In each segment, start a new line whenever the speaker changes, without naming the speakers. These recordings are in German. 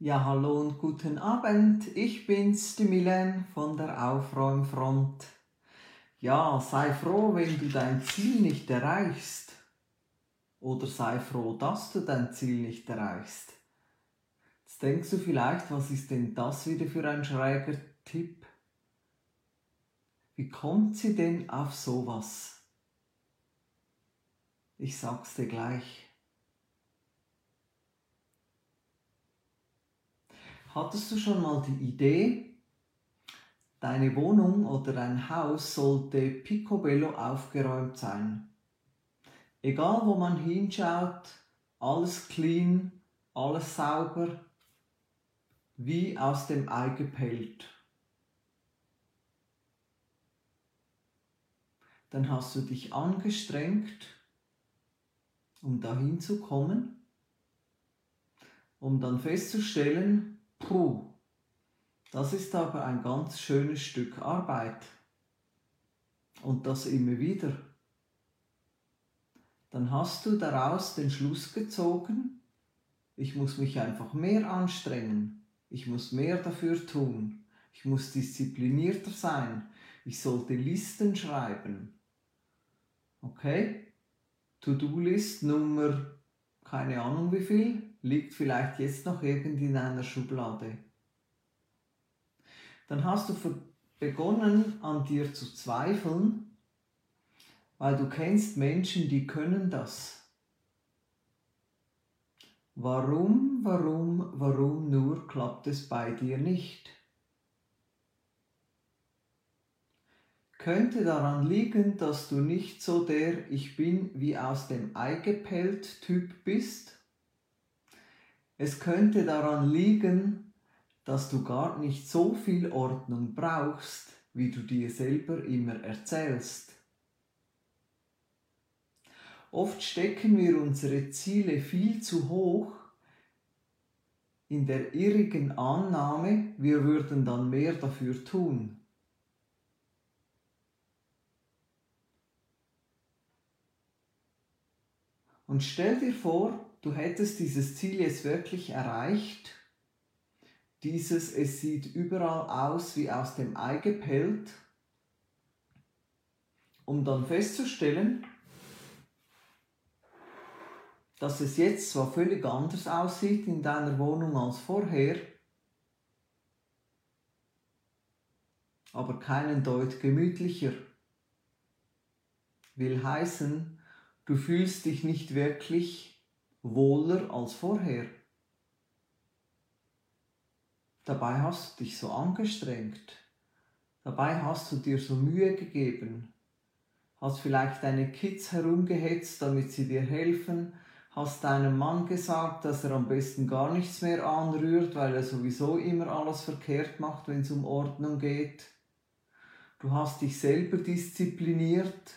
Ja, hallo und guten Abend. Ich bin's, die Milen von der Aufräumfront. Ja, sei froh, wenn du dein Ziel nicht erreichst. Oder sei froh, dass du dein Ziel nicht erreichst. Jetzt denkst du vielleicht, was ist denn das wieder für ein schräger Tipp? Wie kommt sie denn auf sowas? Ich sag's dir gleich. Hattest du schon mal die Idee, deine Wohnung oder dein Haus sollte picobello aufgeräumt sein? Egal wo man hinschaut, alles clean, alles sauber, wie aus dem Ei gepellt. Dann hast du dich angestrengt, um dahin zu kommen, um dann festzustellen, Puh, das ist aber ein ganz schönes Stück Arbeit. Und das immer wieder. Dann hast du daraus den Schluss gezogen, ich muss mich einfach mehr anstrengen, ich muss mehr dafür tun, ich muss disziplinierter sein, ich sollte Listen schreiben. Okay? To-Do-List Nummer, keine Ahnung wie viel, liegt vielleicht jetzt noch irgendwie in einer Schublade. Dann hast du begonnen an dir zu zweifeln, weil du kennst Menschen, die können das. Warum, warum, warum nur klappt es bei dir nicht? Könnte daran liegen, dass du nicht so der Ich bin wie aus dem Ei gepellt Typ bist? Es könnte daran liegen, dass du gar nicht so viel Ordnung brauchst, wie du dir selber immer erzählst. Oft stecken wir unsere Ziele viel zu hoch in der irrigen Annahme, wir würden dann mehr dafür tun. Und stell dir vor, du hättest dieses Ziel jetzt wirklich erreicht, dieses, es sieht überall aus wie aus dem Ei gepellt, um dann festzustellen, dass es jetzt zwar völlig anders aussieht in deiner Wohnung als vorher, aber keinen Deut gemütlicher. Will heißen, du fühlst dich nicht wirklich wohler als vorher. Dabei hast du dich so angestrengt. Dabei hast du dir so Mühe gegeben. Hast vielleicht deine Kids herumgehetzt, damit sie dir helfen. Hast deinem Mann gesagt, dass er am besten gar nichts mehr anrührt, weil er sowieso immer alles verkehrt macht, wenn es um Ordnung geht. Du hast dich selber diszipliniert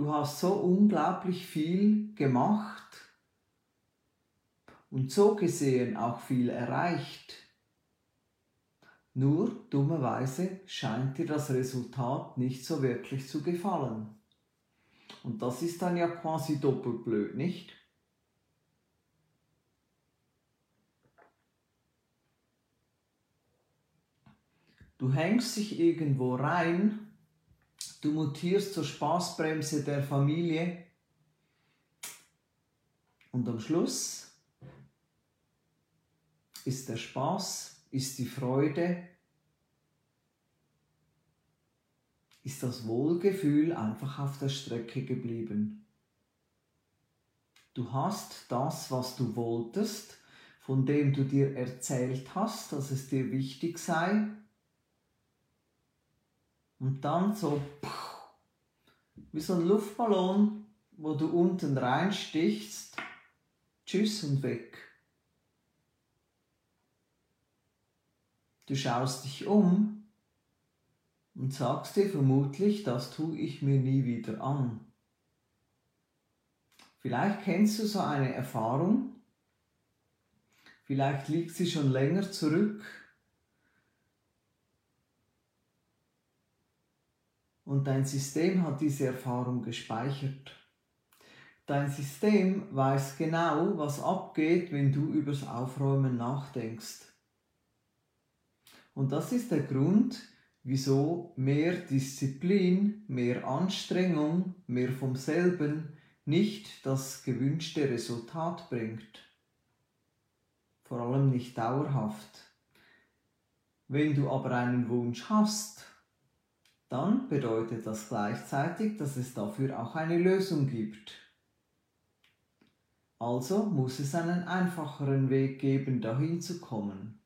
du hast so unglaublich viel gemacht und so gesehen auch viel erreicht. Nur dummerweise scheint dir das Resultat nicht so wirklich zu gefallen. Und das ist dann ja quasi doppelt blöd, nicht? Du hängst dich irgendwo rein Du mutierst zur Spaßbremse der Familie. Und am Schluss ist der Spaß, ist die Freude, ist das Wohlgefühl einfach auf der Strecke geblieben. Du hast das, was du wolltest, von dem du dir erzählt hast, dass es dir wichtig sei, und dann so wie so ein Luftballon, wo du unten reinstichst. Tschüss und weg. Du schaust dich um und sagst dir vermutlich, das tue ich mir nie wieder an. Vielleicht kennst du so eine Erfahrung, vielleicht liegt sie schon länger zurück und dein System hat diese Erfahrung gespeichert. Dein System weiß genau, was abgeht, wenn du übers Aufräumen nachdenkst. Und das ist der Grund, wieso mehr Disziplin, mehr Anstrengung, mehr vom selben nicht das gewünschte Resultat bringt. Vor allem nicht dauerhaft. Wenn du aber einen Wunsch hast, dann bedeutet das gleichzeitig, dass es dafür auch eine Lösung gibt. Also muss es einen einfacheren Weg geben, dahin zu kommen.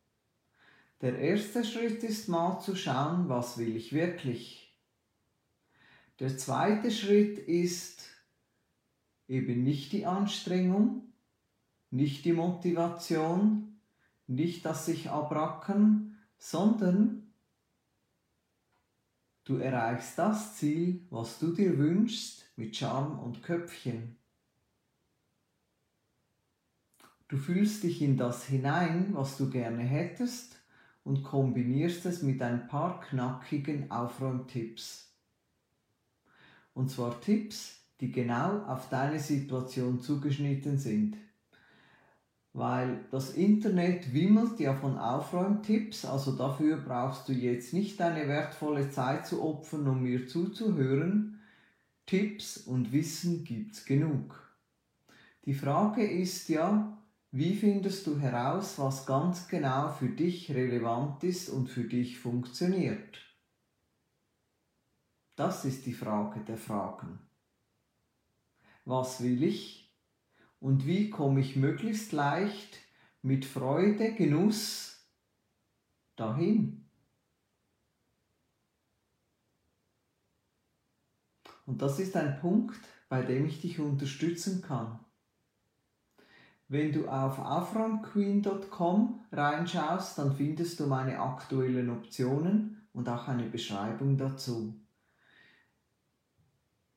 Der erste Schritt ist mal zu schauen, was will ich wirklich. Der zweite Schritt ist eben nicht die Anstrengung, nicht die Motivation, nicht das sich abrackern, sondern du erreichst das Ziel, was du dir wünschst, mit Charme und Köpfchen. Du fühlst dich in das hinein, was du gerne hättest und kombinierst es mit ein paar knackigen Aufräumtipps. Und zwar Tipps, die genau auf deine Situation zugeschnitten sind. Weil das Internet wimmelt ja von Aufräumtipps, also dafür brauchst du jetzt nicht deine wertvolle Zeit zu opfern, um mir zuzuhören. Tipps und Wissen gibt's genug. Die Frage ist ja, wie findest du heraus, was ganz genau für dich relevant ist und für dich funktioniert? Das ist die Frage der Fragen. Was will ich und wie komme ich möglichst leicht mit Freude, Genuss dahin? Und das ist ein Punkt, bei dem ich dich unterstützen kann. Wenn du auf aufräumqueen.com reinschaust, dann findest du meine aktuellen Optionen und auch eine Beschreibung dazu.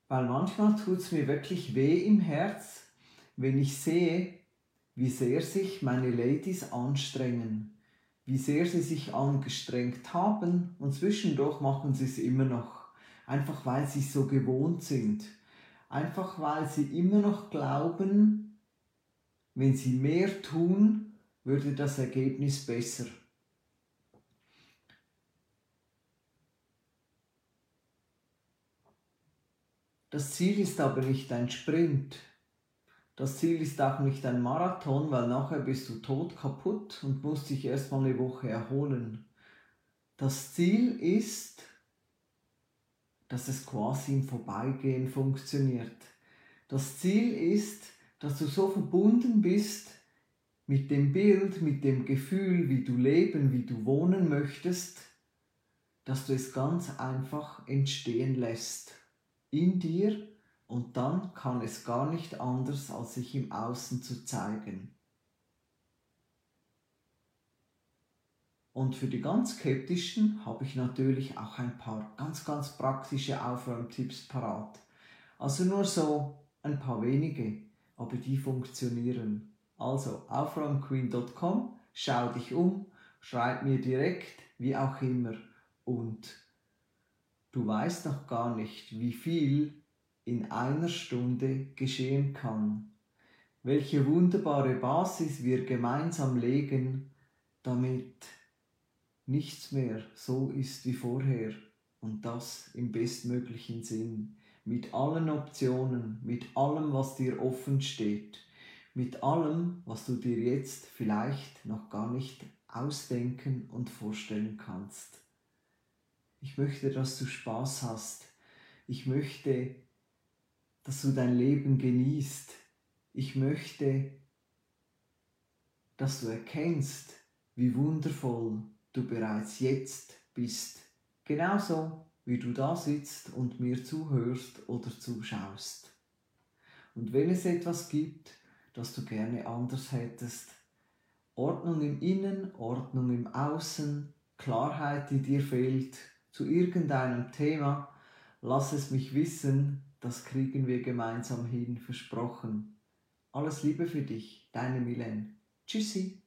Weil manchmal tut es mir wirklich weh im Herz, wenn ich sehe, wie sehr sich meine Ladies anstrengen, wie sehr sie sich angestrengt haben und zwischendurch machen sie es immer noch, einfach weil sie so gewohnt sind, einfach weil sie immer noch glauben, wenn sie mehr tun, würde das Ergebnis besser. Das Ziel ist aber nicht ein Sprint. Das Ziel ist auch nicht ein Marathon, weil nachher bist du tot kaputt und musst dich erstmal eine Woche erholen. Das Ziel ist, dass es quasi im Vorbeigehen funktioniert. Das Ziel ist, dass du so verbunden bist mit dem Bild, mit dem Gefühl, wie du leben, wie du wohnen möchtest, dass du es ganz einfach entstehen lässt in dir und dann kann es gar nicht anders, als sich im Außen zu zeigen. Und für die ganz Skeptischen habe ich natürlich auch ein paar ganz, ganz praktische Aufräumtipps parat. Also nur so ein paar wenige aber die funktionieren. Also aufräumqueen.com, schau dich um, schreib mir direkt, wie auch immer. Und du weißt noch gar nicht, wie viel in einer Stunde geschehen kann. Welche wunderbare Basis wir gemeinsam legen, damit nichts mehr so ist wie vorher und das im bestmöglichen Sinn mit allen Optionen, mit allem, was dir offen steht, mit allem, was du dir jetzt vielleicht noch gar nicht ausdenken und vorstellen kannst. Ich möchte, dass du Spaß hast. Ich möchte, dass du dein Leben genießt. Ich möchte, dass du erkennst, wie wundervoll du bereits jetzt bist. Genauso wie du da sitzt und mir zuhörst oder zuschaust. Und wenn es etwas gibt, das du gerne anders hättest, Ordnung im Innen, Ordnung im Außen, Klarheit, die dir fehlt, zu irgendeinem Thema, lass es mich wissen, das kriegen wir gemeinsam hin, versprochen. Alles Liebe für dich, deine Milen. Tschüssi.